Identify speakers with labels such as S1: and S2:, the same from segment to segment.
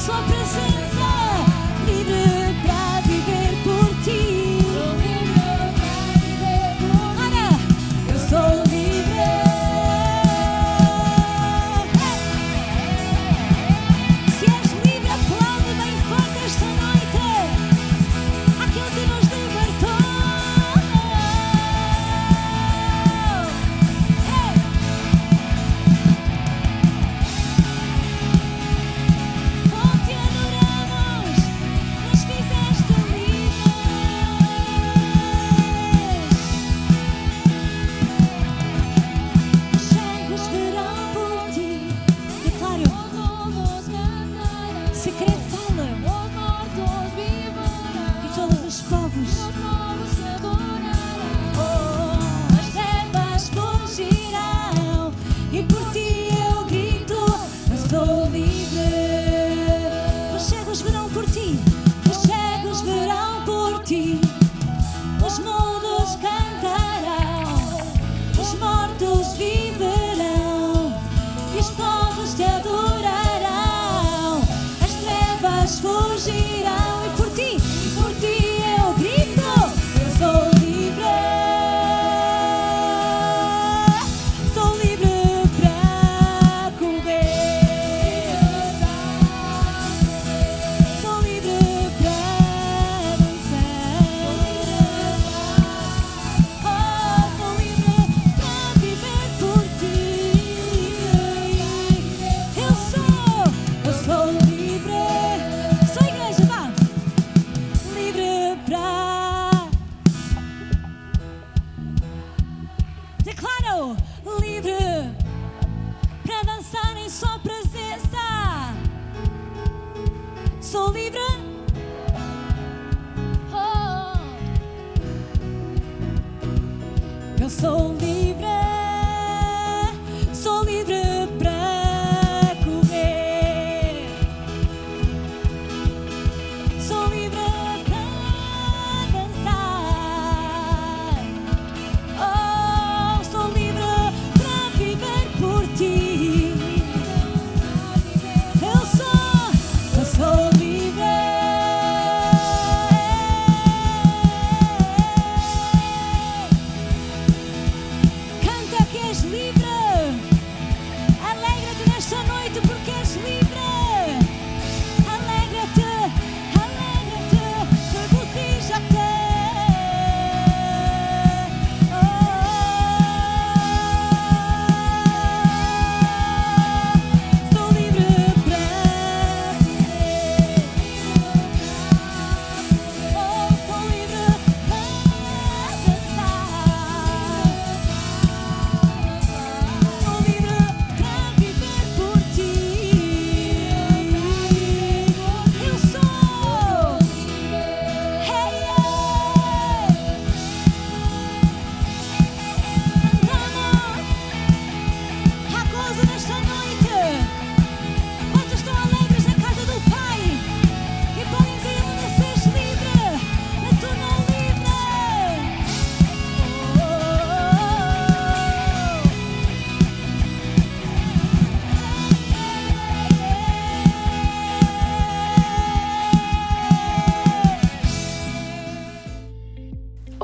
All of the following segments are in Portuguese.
S1: sobre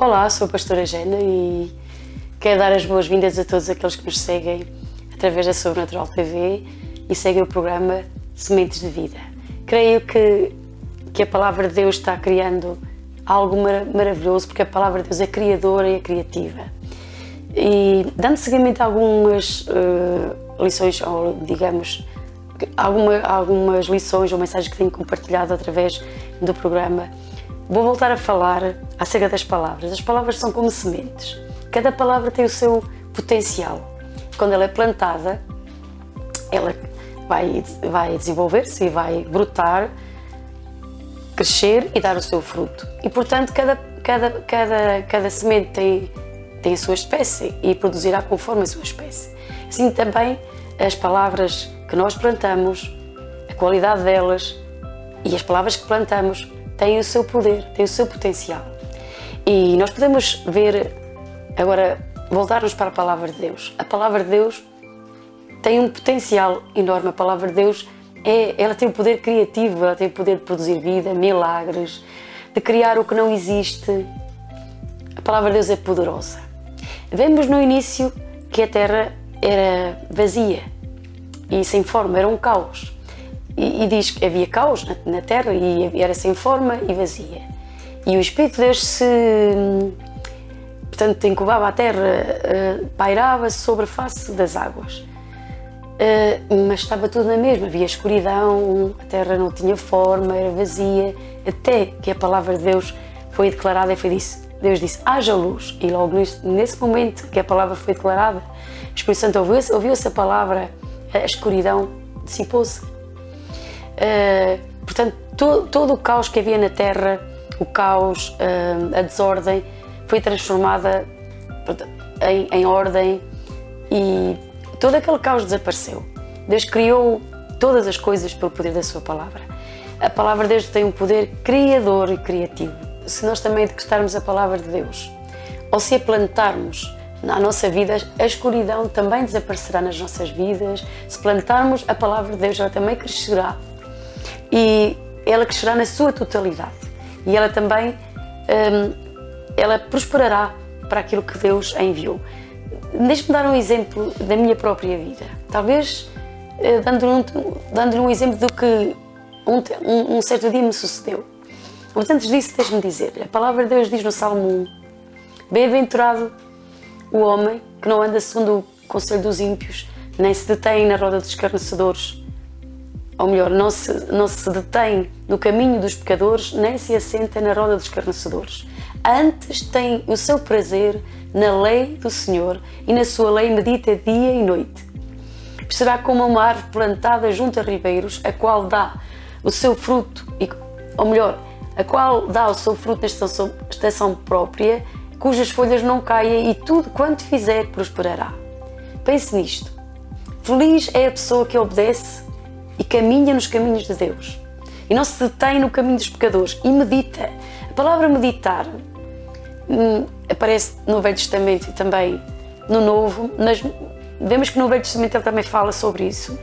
S2: Olá, sou a pastora Jana e quero dar as boas-vindas a todos aqueles que nos seguem através da Sobrenatural TV e seguem o programa Sementes de Vida. Creio que, que a Palavra de Deus está criando algo mara- maravilhoso porque a Palavra de Deus é criadora e é criativa. E dando seguimento a algumas eh, lições, ou digamos, alguma, algumas lições ou mensagens que tenho compartilhado através do programa, vou voltar a falar acerca das palavras. As palavras são como sementes. Cada palavra tem o seu potencial. Quando ela é plantada, ela vai, vai desenvolver-se e vai brotar, crescer e dar o seu fruto. E, portanto, cada, cada, cada, cada semente tem, tem a sua espécie e produzirá conforme a sua espécie. Assim também as palavras que nós plantamos, a qualidade delas e as palavras que plantamos têm o seu poder, têm o seu potencial. E nós podemos ver, agora, voltarmos para a palavra de Deus. A palavra de Deus tem um potencial enorme. A palavra de Deus é, ela tem o poder criativo, ela tem o poder de produzir vida, milagres, de criar o que não existe. A palavra de Deus é poderosa. Vemos no início que a terra era vazia e sem forma, era um caos. E, e diz que havia caos na, na terra e era sem forma e vazia. E o Espírito de Deus se portanto incubava a terra, eh, pairava sobre a face das águas. Eh, mas estava tudo na mesma, havia escuridão, a terra não tinha forma, era vazia, até que a palavra de Deus foi declarada e foi disse, Deus disse, haja luz. E logo nesse, momento que a palavra foi declarada, o Espírito Santo ouviu-se ouviu a palavra, a escuridão dissipou-se. Eh, portanto, to, todo o caos que havia na terra, o caos, eh, a desordem, foi transformada em, em ordem e todo aquele caos desapareceu. Deus criou todas as coisas pelo poder da Sua palavra. A palavra de Deus tem um poder criador e criativo. Se nós também decretarmos a palavra de Deus, ou se a plantarmos na nossa vida, a escuridão também desaparecerá nas nossas vidas. Se plantarmos a palavra de Deus, ela também crescerá e ela crescerá na sua totalidade. E ela também hum, ela prosperará para aquilo que Deus a enviou. Deixe-me dar um exemplo da minha própria vida. Talvez eh, dando-lhe um, dando um exemplo do que um, um, certo dia me sucedeu. Mas antes disso, deixe-me dizer: a palavra de Deus diz no Salmo 1: Bem-aventurado o homem que não anda segundo o conselho dos ímpios, nem se detém na roda dos escarnecedores. Ou melhor, não se, não se detém no caminho dos pecadores, nem se assenta na roda dos escarnecedores. Antes tem o seu prazer na lei do Senhor e na sua lei medita dia e noite. Será como uma árvore plantada junto a ribeiros, a qual dá o seu fruto, ou melhor, a qual dá o seu fruto na estação, estação própria cujas folhas não caem e tudo quanto fizer prosperará. Pense nisto. Feliz é a pessoa que obedece e caminha nos caminhos de Deus e não se detém no caminho dos pecadores e medita. A palavra meditar hum, aparece no Velho Testamento e também no Novo, mas vemos que no Velho Testamento ele também fala sobre isso.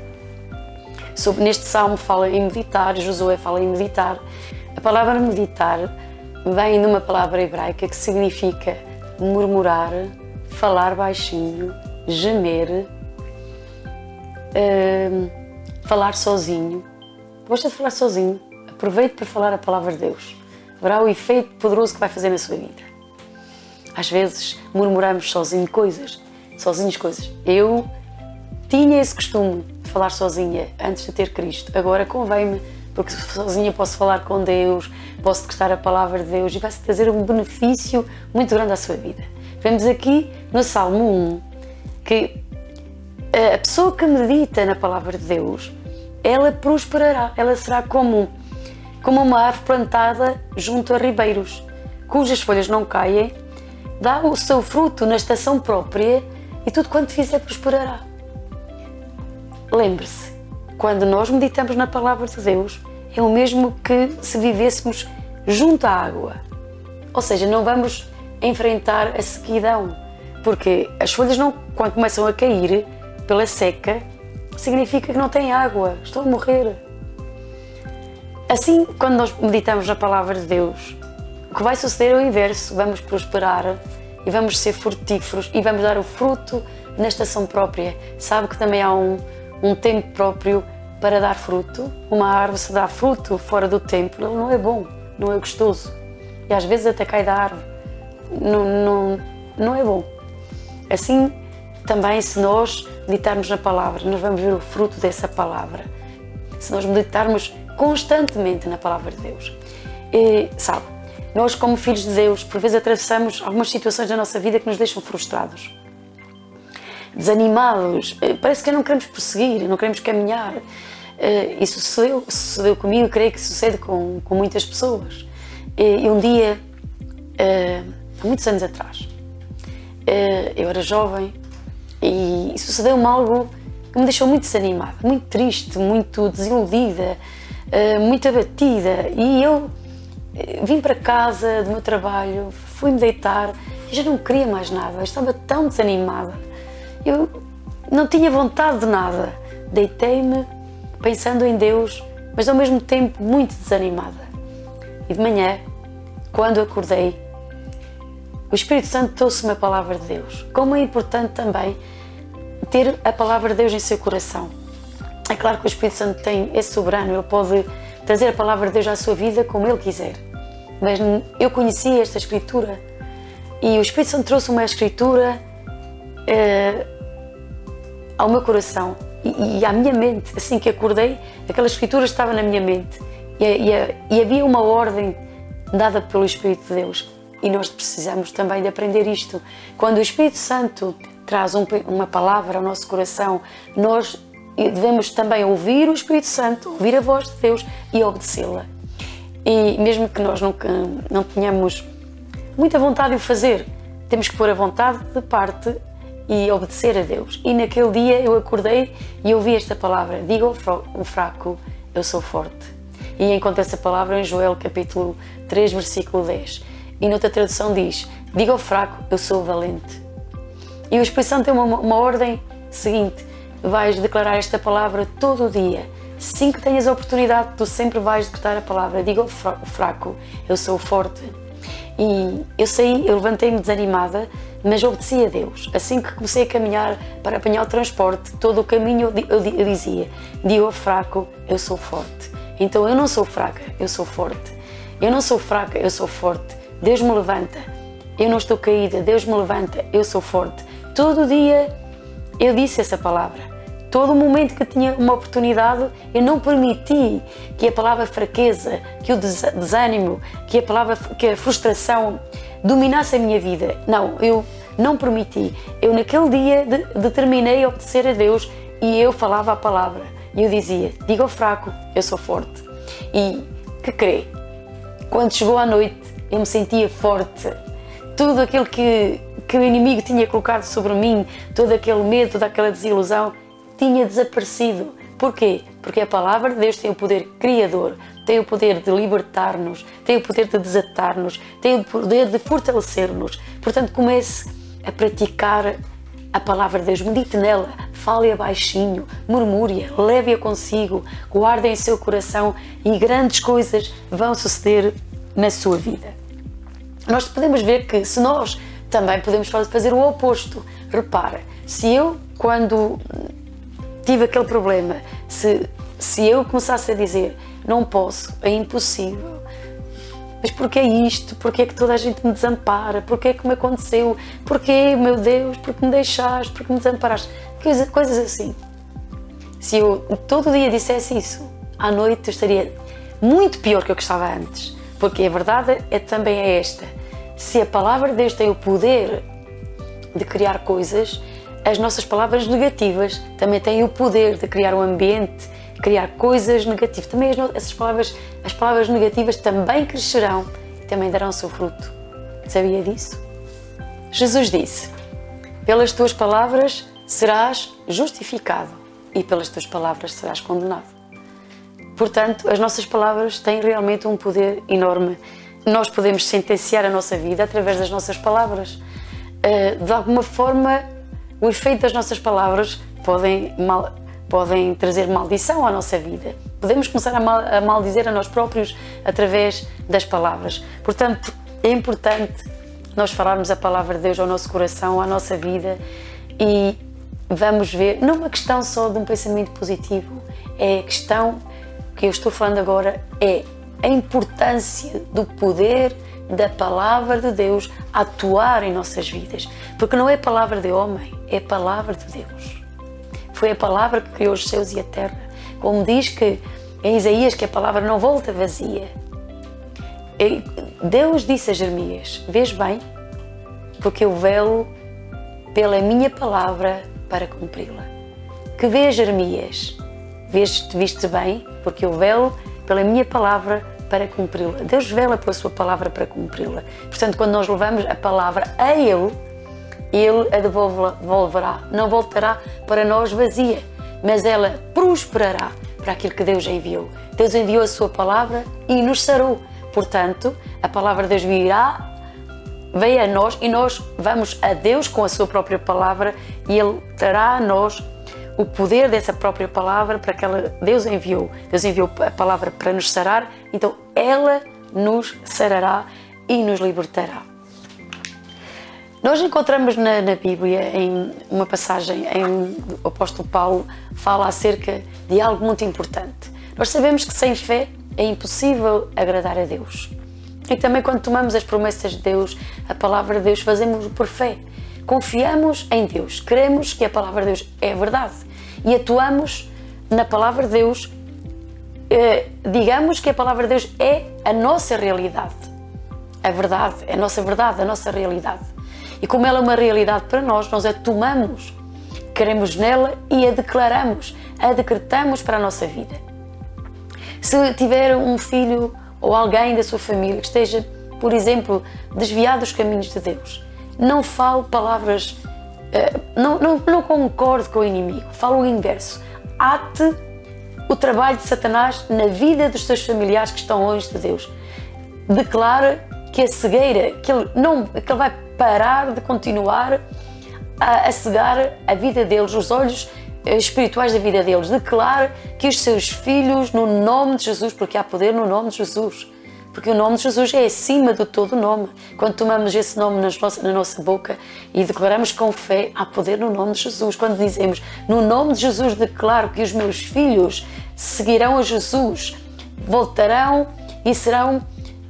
S2: Sobre, neste salmo fala em meditar, Josué fala em meditar. A palavra meditar vem de uma palavra hebraica que significa murmurar, falar baixinho, gemer, hum, falar sozinho. Gosta de falar sozinho? Aproveite para falar a palavra de Deus. Verá o efeito poderoso que vai fazer na sua vida. Às vezes murmuramos sozinho coisas, sozinhos coisas. Eu tinha esse costume de falar sozinha antes de ter Cristo. Agora convém-me, porque sozinha posso falar com Deus, posso decretar a palavra de Deus e vai-se trazer um benefício muito grande à sua vida. Vemos aqui no Salmo 1 que a pessoa que medita na palavra de Deus, ela prosperará, ela será como, como uma árvore plantada junto a ribeiros, cujas folhas não caem, dá o seu fruto na estação própria e tudo quanto fizer prosperará. Lembre-se, quando nós meditamos na palavra de Deus, é o mesmo que se vivêssemos junto à água. Ou seja, não vamos enfrentar a sequidão, porque as folhas não, quando começam a cair pela seca, significa que não tem água, estou a morrer. Assim, quando nós meditamos na palavra de Deus, o que vai suceder é o inverso: vamos prosperar e vamos ser frutíferos e vamos dar o fruto na estação própria. Sabe que também há um, um tempo próprio para dar fruto? Uma árvore se dá fruto fora do tempo, ele não é bom, não é gostoso. E às vezes até cai da árvore. Não, não, não é bom. Assim, também se nós meditarmos na palavra, nós vamos ver o fruto dessa palavra. Se nós meditarmos constantemente na palavra de Deus. E, sabe, nós como filhos de Deus, por vezes atravessamos algumas situações da nossa vida que nos deixam frustrados. Desanimados, eh, parece que não queremos prosseguir, não queremos caminhar. Eh, isso sucedeu, sucedeu comigo, creio que sucede com, com muitas pessoas. E um dia, eh, há muitos anos atrás, eu era jovem, e sucedeu-me algo que me deixou muito desanimada, muito triste, muito desiludida, eh, muito abatida. E eu eh, vim para casa do meu trabalho, fui-me deitar e já não queria mais nada, eu estava tão desanimada. Eu não tinha vontade de nada. Deitei-me pensando em Deus, mas ao mesmo tempo muito desanimada. E de manhã, quando acordei, o Espírito Santo trouxe-me a palavra de Deus. Como é importante também ter a palavra de Deus em seu coração. É claro que o Espírito Santo tem, é soberano, ele pode trazer a palavra de Deus à sua vida como ele quiser. Mas eu conheci esta Escritura e o Espírito Santo trouxe uma Escritura eh, ao meu coração e, e, à minha mente. Assim que acordei, aquela Escritura estava na minha mente e, e, e havia uma ordem dada pelo Espírito de Deus e nós precisamos também de aprender isto. Quando o Espírito Santo traz um, uma palavra ao nosso coração, nós devemos também ouvir o Espírito Santo, ouvir a voz de Deus e obedecê-la. E mesmo que nós nunca, não tenhamos muita vontade de o fazer, temos que pôr a vontade de parte e obedecer a Deus. E naquele dia eu acordei e ouvi esta palavra: Diga ao fraco, eu sou forte. E encontro essa palavra em Joel capítulo 3, versículo 10 e noutra tradução diz: Diga ao fraco, eu sou valente. E o Espírito Santo tem uma, uma ordem seguinte: vais declarar esta palavra todo o dia. Sim que tenhas a oportunidade, tu sempre vais declarar a palavra. Diga ao fraco, eu sou forte. E eu saí, eu levantei-me desanimada, mas obedeci a Deus. Assim que comecei a caminhar para apanhar o transporte, todo o caminho eu, eu dizia: Diga ao fraco, eu sou forte. Então eu não sou fraca, eu sou forte. Eu não sou fraca, eu sou forte. Deus me levanta. Eu não estou caída, Deus me levanta, eu sou forte. Todo dia eu disse essa palavra. Todo momento que tinha uma oportunidade, eu não permiti que a palavra fraqueza, que o desânimo, que a palavra que a frustração dominasse a minha vida. Não, eu não permiti. Eu naquele dia determinei obedecer a Deus e eu falava a palavra. E eu dizia: diga ao fraco, eu sou forte. E que crê? Quando chegou a noite, eu me sentia forte, tudo aquilo que, que o inimigo tinha colocado sobre mim, todo aquele medo, toda aquela desilusão, tinha desaparecido. Porquê? Porque a palavra de Deus tem o poder criador, tem o poder de libertar-nos, tem o poder de desatar-nos, tem o poder de fortalecer-nos. Portanto, comece a praticar a palavra de Deus, medite nela, fale-a baixinho, murmure-a, leve-a consigo, guarde em seu coração e grandes coisas vão suceder na sua vida. Nós podemos ver que se nós também podemos fazer o oposto. Repara, se eu, quando tive aquele problema, se, se eu começasse a dizer não posso, é impossível, mas porquê isto? Porquê é que toda a gente me desampara? Porquê é que me aconteceu? Porquê, meu Deus? Porque me deixaste? Porque me desamparaste? Coisas, coisas assim. Se eu todo dia dissesse isso, à noite eu estaria muito pior que eu que estava antes. Porque a verdade é também é esta. Se a palavra de Deus tem o poder de criar coisas, as nossas palavras negativas também têm o poder de criar um ambiente criar coisas negativas. Também as, essas palavras, as palavras negativas também crescerão e também darão seu fruto. Sabia disso? Jesus disse: Pelas tuas palavras serás justificado e pelas tuas palavras serás condenado. Portanto, as nossas palavras têm realmente um poder enorme. Nós podemos sentenciar a nossa vida através das nossas palavras. Eh, de alguma forma, o efeito das nossas palavras podem mal, podem trazer maldição à nossa vida. Podemos começar a, mal, a maldizer a nós próprios através das palavras. Portanto, é importante nós falarmos a palavra de Deus ao nosso coração, à nossa vida e vamos ver, não uma questão só de um pensamento positivo, é a questão que eu estou falando agora é a importância do poder da palavra de Deus atuar em nossas vidas. Porque não é palavra de homem, é palavra de Deus. Foi a palavra que criou os céus e a terra. Como diz que em Isaías que a palavra não volta vazia. Deus disse a Jeremias: Vês bem, porque eu velo pela minha palavra para cumpri-la. Que vês, Jeremias? Vês, viste bem, porque eu velo pela minha palavra para cumpri-la. Deus vela pela sua palavra para cumpri-la. Portanto, quando nós levamos a palavra a Ele, ele a devolverá, não voltará para nós vazia, mas ela prosperará para aquilo que Deus enviou. Deus enviou a sua palavra e nos sarou. Portanto, a palavra de Deus virá, vem a nós e nós vamos a Deus com a sua própria palavra e Ele trará a nós o poder dessa própria palavra para que ela, Deus enviou. Deus enviou a palavra para nos sarar, então ela nos sarará e nos libertará. Nós encontramos na, na, Bíblia, em uma passagem em o apóstolo Paulo fala acerca de algo muito importante. Nós sabemos que sem fé é impossível agradar a Deus. E também quando tomamos as promessas de Deus, a palavra de Deus, fazemos por fé. Confiamos em Deus, queremos que a palavra de Deus é verdade e atuamos na palavra de Deus, eh, digamos que a palavra de Deus é a nossa realidade. A verdade, é a nossa verdade, a nossa realidade. E como ela é uma realidade para nós, nós a tomamos, queremos nela e a declaramos, a decretamos para a nossa vida. Se tiver um filho ou alguém da sua família que esteja, por exemplo, desviado dos caminhos de Deus, não fale palavras, eh, não, não, não concorde com o inimigo, fale o inverso. Ate o trabalho de Satanás na vida dos seus familiares que estão longe de Deus. Declara que a cegueira, que ele, não, que ele vai parar de continuar a, a cegar a vida deles, os olhos eh, espirituais da vida deles. Declare que os seus filhos, no nome de Jesus, porque há poder no nome de Jesus, porque o nome de Jesus é acima de todo nome. Quando tomamos esse nome na nossa boca e declaramos com fé, há poder no nome de Jesus. Quando dizemos, no nome de Jesus, declaro que os meus filhos seguirão a Jesus, voltarão e serão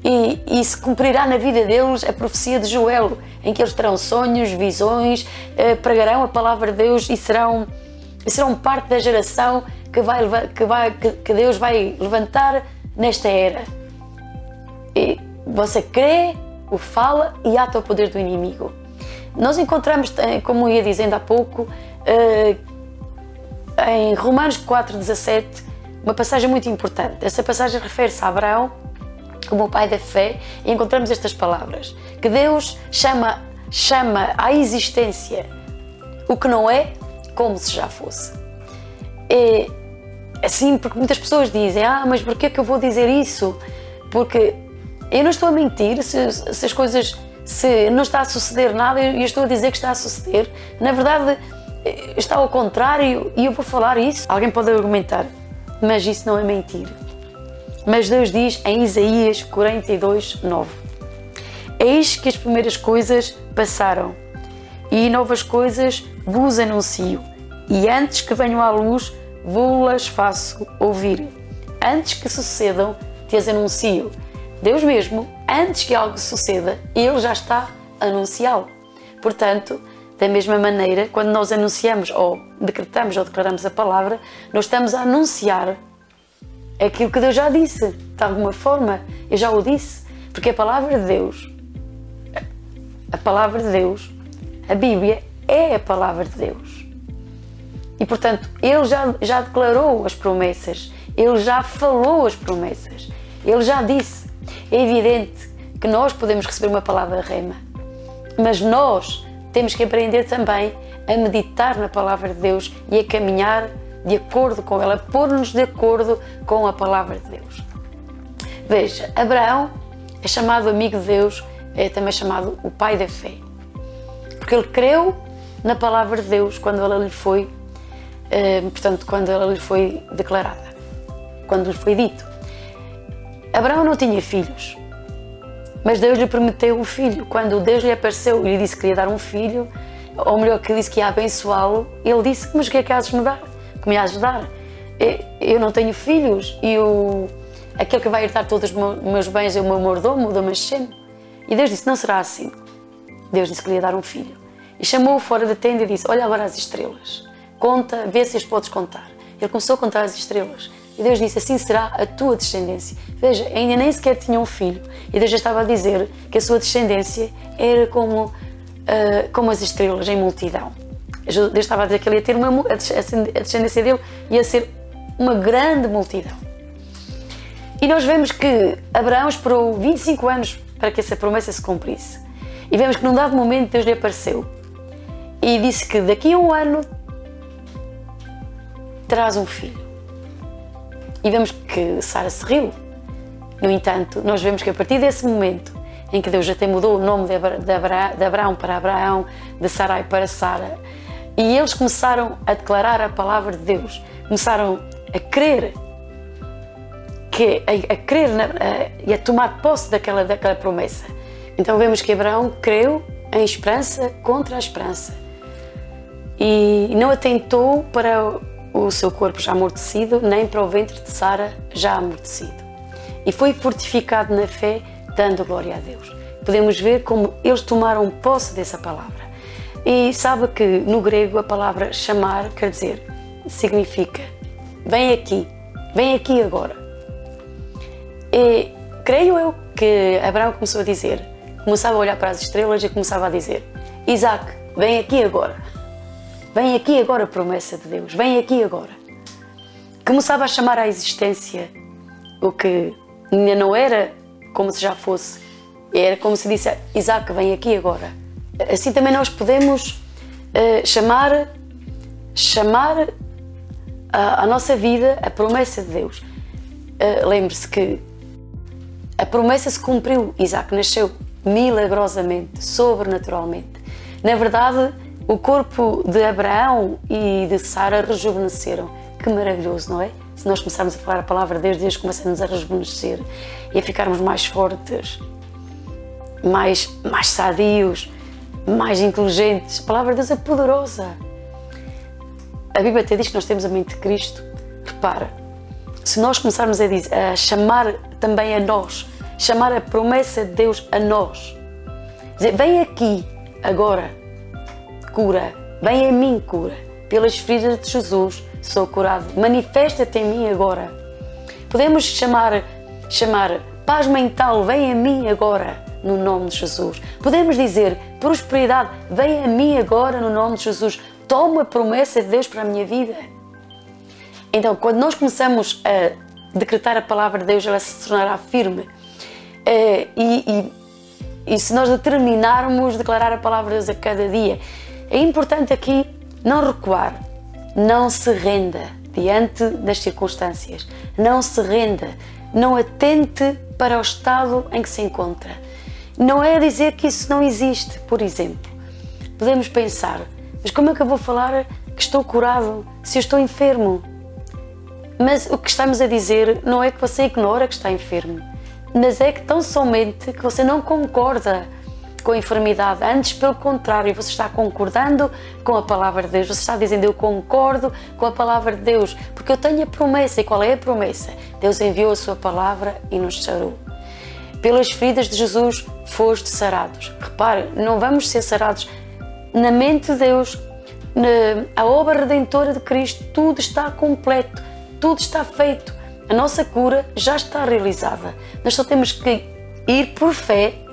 S2: e, e, se cumprirá na vida deles a profecia de Joel, em que eles terão sonhos, visões, eh, pregarão a palavra de Deus e serão, serão parte da geração que, vai, que, vai, que, que Deus vai levantar nesta era. E você crê, o fala e ata o poder do inimigo. Nós encontramos, eh, como ia dizendo há pouco, eh, em Romanos 4,17, uma passagem muito importante. Essa passagem refere-se a Abraão como o pai da fé e encontramos estas palavras: que Deus chama, chama à existência o que não é como se já fosse. É assim, porque muitas pessoas dizem: Ah, mas porquê é que eu vou dizer isso? Porque eu não estou a mentir se, se as coisas. Se não está a suceder nada, eu estou a dizer que está a suceder. Na verdade, está ao contrário e eu vou falar isso. Alguém pode argumentar, mas isso não é mentira. Mas Deus diz em Isaías 42, 9: Eis que as primeiras coisas passaram e novas coisas vos anuncio, e antes que venham à luz, vou-las faço ouvir. Antes que sucedam, te as anuncio. Deus mesmo, antes que algo suceda, Ele já está a anunciá-lo. Portanto, da mesma maneira, quando nós anunciamos ou decretamos ou declaramos a palavra, nós estamos a anunciar aquilo que Deus já disse. De alguma forma, eu já o disse. Porque a palavra de Deus, a palavra de Deus, a Bíblia é a palavra de Deus. E portanto, Ele já, já declarou as promessas, Ele já falou as promessas, Ele já disse. É evidente que nós podemos receber uma palavra rema, mas nós temos que aprender também a meditar na palavra de Deus e a caminhar de acordo com ela, pôr-nos de acordo com a palavra de Deus. Veja, Abraão é chamado amigo de Deus, é também chamado o pai da fé, porque ele creu na palavra de Deus quando ela lhe foi, eh, portanto, quando ela lhe foi declarada, quando lhe foi dito. Abraão não tinha filhos, mas Deus lhe prometeu um filho. Quando Deus lhe apareceu e lhe disse que ia dar um filho, ou melhor, que disse que ia abençoá-lo, ele disse: Mas o que é que há de me dar? Que me há de dar? Eu não tenho filhos e o, aquele que vai herdar todos os meus bens é o meu mordomo, o Damasceno. E Deus disse: Não será assim. Deus disse que lhe ia dar um filho. E chamou-o fora da tenda e disse: Olha agora as estrelas. Conta, vê se as podes contar. Ele começou a contar as estrelas. E Deus disse: Assim será a tua descendência. Veja, ainda nem sequer tinha um filho. E Deus já estava a dizer que a sua descendência era como, uh, como as estrelas em multidão. Deus estava a dizer que ele ia ter uma. A descendência dele ia ser uma grande multidão. E nós vemos que Abraão esperou 25 anos para que essa promessa se cumprisse. E vemos que num dado momento Deus lhe apareceu e disse que daqui a um ano terás um filho. E vemos que Sara se riu. No entanto, nós vemos que a partir desse momento em que Deus até mudou o nome de, Abraão para Abraão, de Sarai para Sara, e eles começaram a declarar a palavra de Deus, começaram a crer que a, a crer na, a, e a tomar posse daquela, daquela promessa. Então vemos que Abraão creu em esperança contra a esperança e não atentou para o seu corpo já amortecido, nem para o ventre de Sara já amortecido. E foi fortificado na fé, dando glória a Deus. Podemos ver como eles tomaram posse dessa palavra. E sabe que no grego a palavra chamar quer dizer, significa vem aqui, vem aqui agora. E creio eu que Abraão começou a dizer, começava a olhar para as estrelas e começava a dizer: Isaac, vem aqui agora. Vem aqui agora, promessa de Deus, vem aqui agora. Começava a chamar à existência o que ainda não era como se já fosse, era como se disse: Isaac, vem aqui agora. Assim também nós podemos uh, chamar, chamar a, a, nossa vida a promessa de Deus. Uh, Lembre-se que a promessa se cumpriu, Isaac nasceu milagrosamente, sobrenaturalmente. Na verdade, o corpo de Abraão e de Sara rejuvenesceram. Que maravilhoso, não é? Se nós começarmos a falar a palavra de Deus, Deus começa-nos a rejuvenescer e a ficarmos mais fortes, mais, mais sadios, mais inteligentes. A palavra de Deus é poderosa. A Bíblia até diz que nós temos a mente de Cristo. Repara, se nós começarmos a, dizer, a chamar também a nós, chamar a promessa de Deus a nós, dizer, vem aqui agora cura. Vem a mim, cura. Pelas feridas de Jesus sou curado. Manifesta-te em mim agora. Podemos chamar, chamar paz mental, vem a mim agora, no nome de Jesus. Podemos dizer prosperidade, vem a mim agora, no nome de Jesus. Toma a promessa de Deus para a minha vida. Então, quando nós começamos a decretar a palavra de Deus, ela se tornará firme. É, e, e, e se nós determinarmos declarar a palavra de Deus a cada dia, é importante aqui não recuar, não se renda diante das circunstâncias, não se renda, não atente para o estado em que se encontra. Não é dizer que isso não existe, por exemplo. Podemos pensar, mas como é que eu vou falar que estou curado se eu estou enfermo? Mas o que estamos a dizer não é que você ignora que está enfermo, mas é que tão somente que você não concorda com enfermidade, antes pelo contrário, você está concordando com a palavra de Deus, você está dizendo eu concordo com a palavra de Deus, porque eu tenho a promessa. E qual é a promessa? Deus enviou a sua palavra e nos sarou. Pelas feridas de Jesus foste sarados. Repare, não vamos ser sarados na mente de Deus, na a obra redentora de Cristo, tudo está completo, tudo está feito. A nossa cura já está realizada. Nós só temos que ir por fé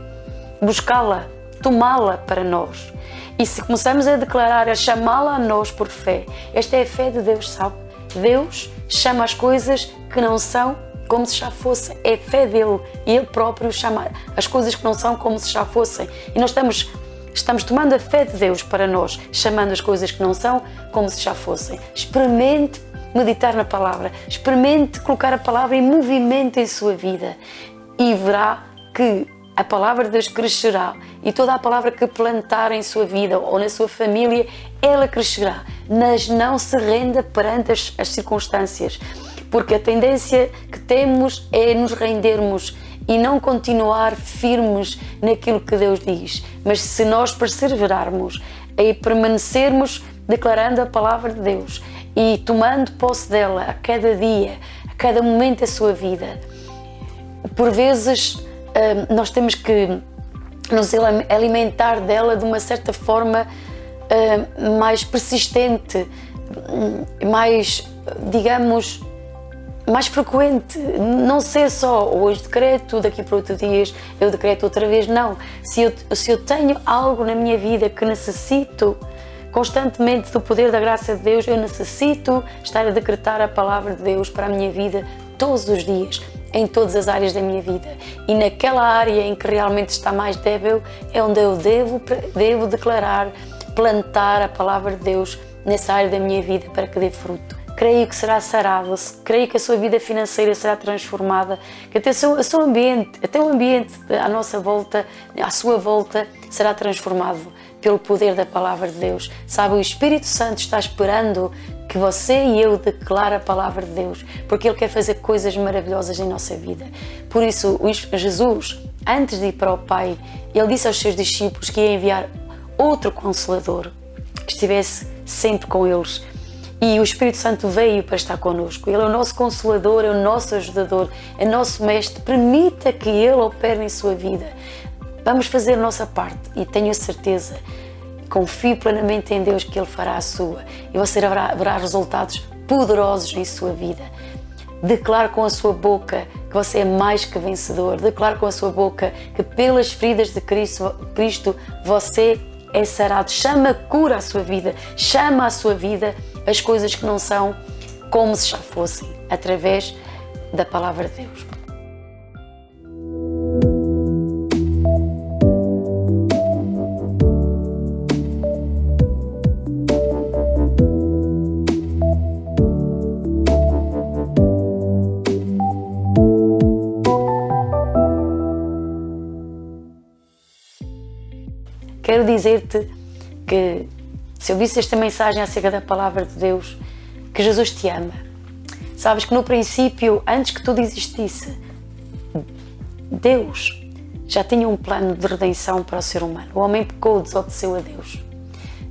S2: buscá-la, tomá-la para nós. E se começamos a declarar, a chamá-la a nós por fé, esta é a fé de Deus, sabe? Deus chama as coisas que não são como se já fossem. É a fé dele e ele próprio chama as coisas que não são como se já fossem. E nós estamos Estamos tomando a fé de Deus para nós, chamando as coisas que não são como se já fossem. Experimente meditar na palavra, experimente colocar a palavra em movimento em sua vida e verá que a palavra de Deus crescerá e toda a palavra que plantar em sua vida ou na sua família, ela crescerá, mas não se renda perante as, as circunstâncias, porque a tendência que temos é nos rendermos e não continuar firmes naquilo que Deus diz. Mas se nós perseverarmos e permanecermos declarando a palavra de Deus e tomando posse dela a cada dia, a cada momento da sua vida, por vezes nós temos que nos alimentar dela de uma certa forma mais persistente, mais, digamos, mais frequente. Não ser só hoje decreto, daqui para outros dias eu decreto outra vez. Não. Se eu, se eu tenho algo na minha vida que necessito constantemente do poder da graça de Deus, eu necessito estar a decretar a palavra de Deus para a minha vida todos os dias em todas as áreas da minha vida. E naquela área em que realmente está mais débil é onde eu devo, devo declarar, plantar a palavra de Deus nessa área da minha vida para que dê fruto. Creio que será sarado, creio que a sua vida financeira será transformada, que até o seu, o seu ambiente, até o ambiente à nossa volta, à sua volta, será transformado pelo poder da palavra de Deus. Sabe, o Espírito Santo está esperando que você e eu declare a palavra de Deus, porque Ele quer fazer coisas maravilhosas em nossa vida. Por isso, Jesus, antes de ir para o Pai, Ele disse aos seus discípulos que ia enviar outro Consolador, que estivesse sempre com eles. E o Espírito Santo veio para estar connosco. Ele é o nosso consolador, é o nosso ajudador, é nosso mestre. Permita que Ele opere em sua vida. Vamos fazer a nossa parte e tenho certeza confie plenamente em Deus que Ele fará a sua e você verá, resultados poderosos em sua vida. Declare com a sua boca que você é mais que vencedor. Declare com a sua boca que pelas feridas de Cristo, Cristo você é sarado. Chama cura à sua vida. Chama à sua vida as coisas que não são como se já fossem, através da palavra de Deus. Quero dizer-te que se eu visse esta mensagem acerca da palavra de Deus, que Jesus te ama. Sabes que no princípio, antes que tudo existisse, Deus já tinha um plano de redenção para o ser humano. O homem pecou, desobedeceu a Deus.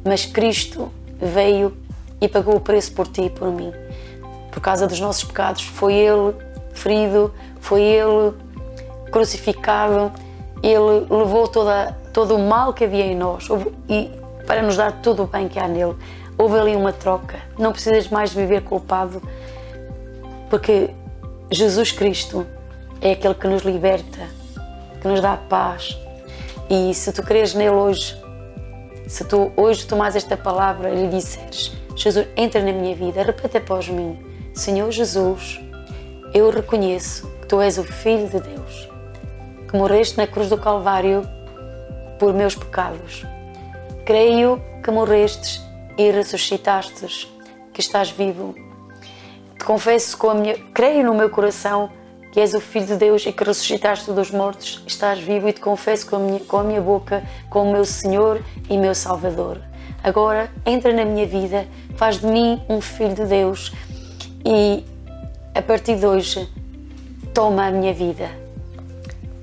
S2: Mas Cristo veio e pagou o preço por ti e por mim. Por causa dos nossos pecados, foi Ele ferido, foi Ele crucificado, Ele levou toda todo o mal que havia em nós e para nos dar todo o bem que há nele. Houve ali uma troca. Não precisas mais viver culpado, porque Jesus Cristo é aquele que nos liberta, que nos dá paz. E se tu creres nele hoje, se tu hoje tomas esta palavra e lhe disseres: Jesus, entra na minha vida, repete após mim: Senhor Jesus, eu reconheço que tu és o Filho de Deus que morreste na cruz do Calvário por meus pecados. Creio que morrestes e ressuscitastes, que estás vivo. Te confesso com a minha, creio no meu coração que és o Filho de Deus e que ressuscitaste dos mortos, estás vivo e te confesso com a minha, com a minha boca como meu Senhor e meu Salvador. Agora entra na minha vida, faz de mim um Filho de Deus e a partir de hoje toma a minha vida.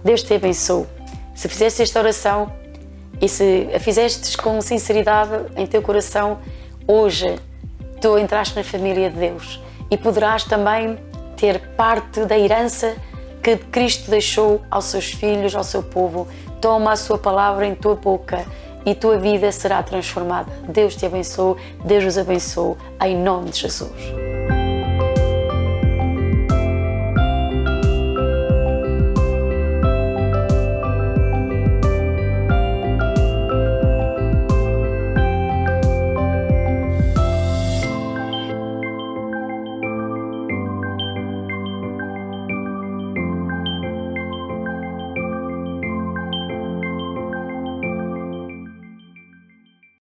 S2: Deus te abençoe. Se fizeste esta oração e se a fizeste com sinceridade em teu coração, hoje tu entraste na família de Deus e poderás também ter parte da herança que Cristo deixou aos seus filhos, ao seu povo. Toma a sua palavra em tua boca e tua vida será transformada. Deus te abençoe, Deus os abençoe, em nome de Jesus.